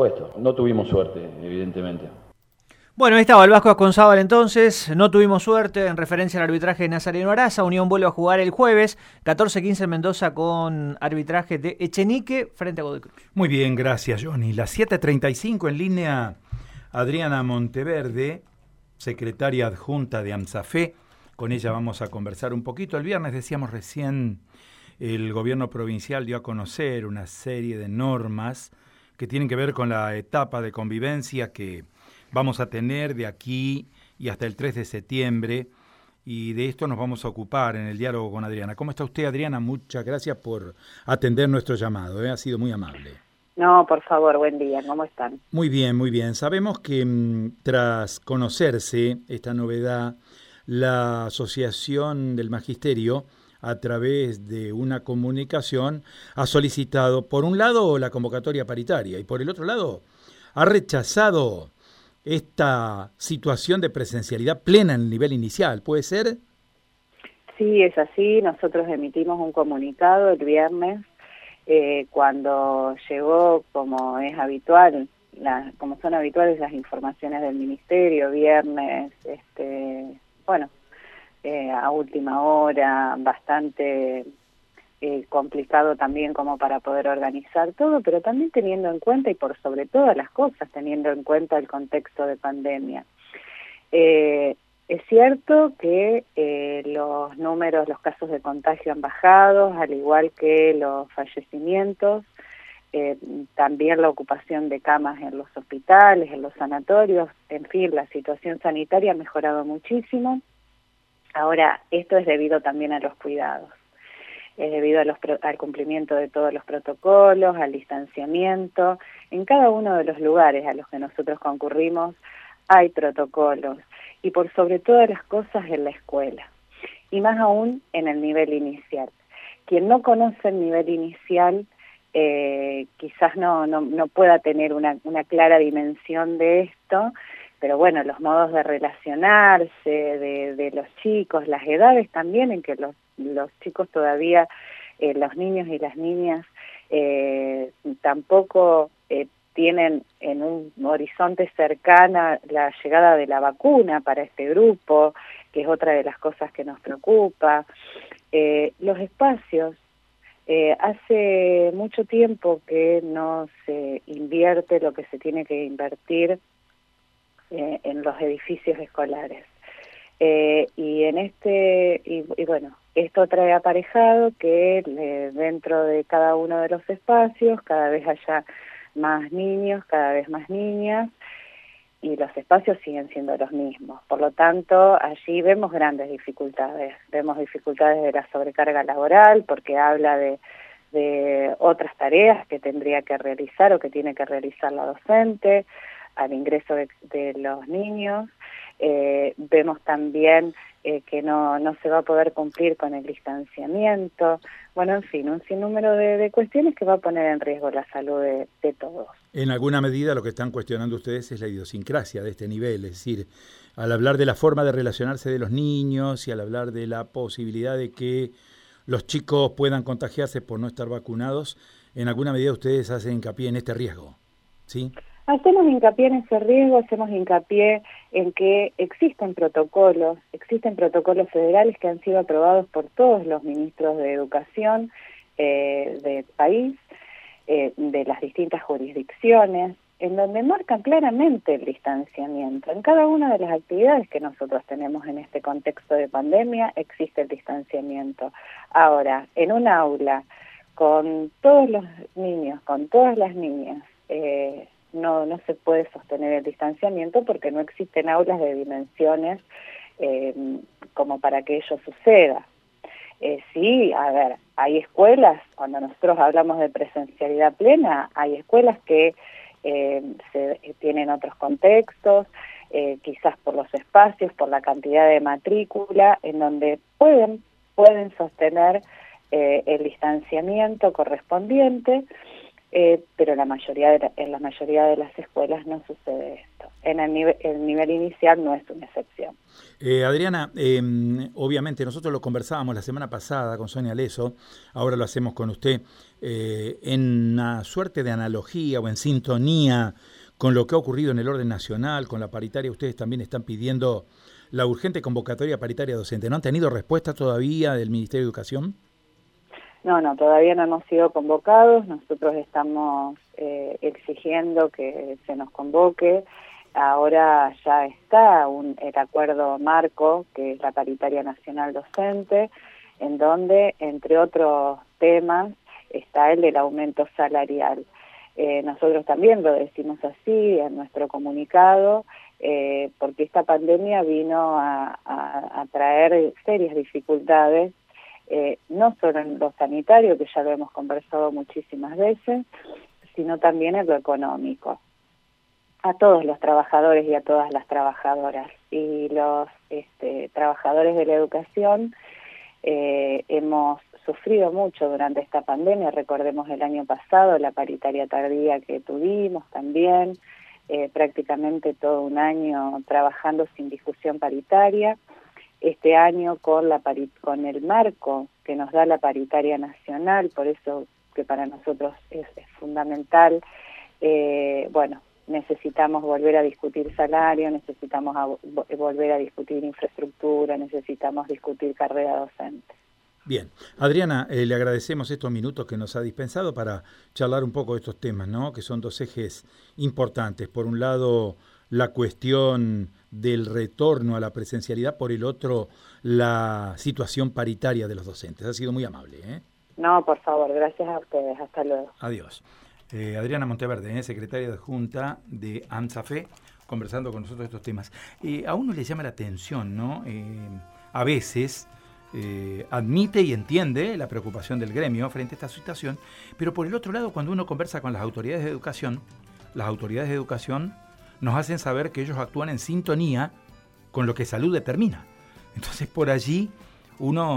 supuesto. No tuvimos suerte, evidentemente. Bueno, ahí estaba el Vasco Asconzábal entonces. No tuvimos suerte en referencia al arbitraje de Nazareno Araza. Unión vuelve a jugar el jueves, 14-15 en Mendoza con arbitraje de Echenique frente a Godoy Cruz. Muy bien, gracias Johnny. Las 7.35 en línea Adriana Monteverde, secretaria adjunta de AMSAFE. Con ella vamos a conversar un poquito. El viernes decíamos recién, el gobierno provincial dio a conocer una serie de normas que tienen que ver con la etapa de convivencia que vamos a tener de aquí y hasta el 3 de septiembre. Y de esto nos vamos a ocupar en el diálogo con Adriana. ¿Cómo está usted, Adriana? Muchas gracias por atender nuestro llamado. ¿eh? Ha sido muy amable. No, por favor, buen día. ¿Cómo están? Muy bien, muy bien. Sabemos que mm, tras conocerse esta novedad, la Asociación del Magisterio, a través de una comunicación, ha solicitado, por un lado, la convocatoria paritaria y por el otro lado, ha rechazado esta situación de presencialidad plena en el nivel inicial, ¿puede ser? Sí, es así. Nosotros emitimos un comunicado el viernes eh, cuando llegó, como es habitual, como son habituales las informaciones del ministerio, viernes, este, bueno, eh, a última hora, bastante eh, complicado también como para poder organizar todo, pero también teniendo en cuenta y por sobre todas las cosas, teniendo en cuenta el contexto de pandemia. Eh, es cierto que eh, los números, los casos de contagio han bajado, al igual que los fallecimientos, también la ocupación de camas en los hospitales, en los sanatorios, en fin, la situación sanitaria ha mejorado muchísimo. Ahora, esto es debido también a los cuidados es debido al cumplimiento de todos los protocolos, al distanciamiento. En cada uno de los lugares a los que nosotros concurrimos hay protocolos y por sobre todas las cosas en la escuela y más aún en el nivel inicial. Quien no conoce el nivel inicial eh, quizás no, no, no, pueda tener una, una clara dimensión de esto, pero bueno, los modos de relacionarse de, de los chicos, las edades también en que los los chicos todavía, eh, los niños y las niñas, eh, tampoco eh, tienen en un horizonte cercana la llegada de la vacuna para este grupo, que es otra de las cosas que nos preocupa. los espacios, hace mucho tiempo que no se invierte lo que se tiene que invertir en los edificios escolares. y en este, y bueno, esto trae aparejado que eh, dentro de cada uno de los espacios cada vez haya más niños, cada vez más niñas, y los espacios siguen siendo los mismos. Por lo tanto, allí vemos grandes dificultades. Vemos dificultades de la sobrecarga laboral, porque habla de, de otras tareas que tendría que realizar o que tiene que realizar la docente, al ingreso de, los niños. Eh, vemos también eh, que no, no se va a poder cumplir con el distanciamiento, bueno, en fin, un sinnúmero de, cuestiones que va a poner en riesgo la salud de, todos. En alguna medida lo que están cuestionando ustedes es la idiosincrasia de este nivel, es decir, al hablar de la forma de relacionarse de los niños y al hablar de la posibilidad de que los chicos puedan contagiarse por no estar vacunados, en alguna medida ustedes hacen hincapié en este riesgo, ¿sí? Hacemos hincapié en ese riesgo, hacemos hincapié en que existen protocolos, existen protocolos federales que han sido aprobados por todos los ministros de educación eh, del país, eh, de las distintas jurisdicciones, en donde marcan claramente el distanciamiento. En cada una de las actividades que nosotros tenemos en este contexto de pandemia existe el distanciamiento. Ahora, en un aula, con todos los niños, con todas las niñas, eh, no, no se puede sostener el distanciamiento porque no existen aulas de dimensiones eh, como para que ello suceda. Eh, sí, a ver, hay escuelas, cuando nosotros hablamos de presencialidad plena, hay escuelas que eh, se, tienen otros contextos, quizás por los espacios, por la cantidad de matrícula, en donde pueden, pueden sostener el distanciamiento correspondiente, eh, pero la mayoría en la mayoría de las escuelas no sucede esto. en el nivel, el nivel inicial no es una excepción. Eh, Adriana, em, obviamente nosotros lo conversábamos la semana pasada con Sonia Leso, ahora lo hacemos con usted, eh, en una suerte de analogía o en sintonía con lo que ha ocurrido en el orden nacional, con la paritaria, ustedes también están pidiendo la urgente convocatoria paritaria docente. ¿No han tenido respuesta todavía del Ministerio de Educación? No, no, todavía no hemos sido convocados. Nosotros estamos eh, exigiendo que se nos convoque. Ahora ya está un, el acuerdo marco, que es la paritaria nacional docente, en donde, entre otros temas, está el del aumento salarial. Eh, nosotros también lo decimos así en nuestro comunicado, eh, porque esta pandemia vino a, traer serias dificultades eh, no solo en lo sanitario, que ya lo hemos conversado muchísimas veces, sino también en lo económico. A todos los trabajadores y a todas las trabajadoras. Y los este, trabajadores de la educación eh, hemos sufrido mucho durante esta pandemia. Recordemos el año pasado la paritaria tardía que tuvimos también, eh, prácticamente todo un año trabajando sin discusión paritaria este año con, la con el marco que nos da la paritaria nacional, por eso que para nosotros es, fundamental, eh, bueno, necesitamos volver a discutir salario, necesitamos volver a discutir infraestructura, necesitamos discutir carrera docente. Bien, Adriana, eh, le agradecemos estos minutos que nos ha dispensado para charlar un poco de estos temas, ¿no? Que son dos ejes importantes. Por un lado, la cuestión del retorno a la presencialidad, por el otro, la situación paritaria de los docentes. Ha sido muy amable. ¿eh? No, por favor, gracias a ustedes. Hasta luego. Adiós. Eh, Adriana Monteverde, ¿eh? secretaria de Junta de ANSAFE, conversando con nosotros estos temas. a uno le llama la atención, ¿no? a veces admite y entiende la preocupación del gremio frente a esta situación, pero por el otro lado, cuando uno conversa con las autoridades de educación, las autoridades de educación nos hacen saber que ellos actúan en sintonía con lo que salud determina. Entonces por allí uno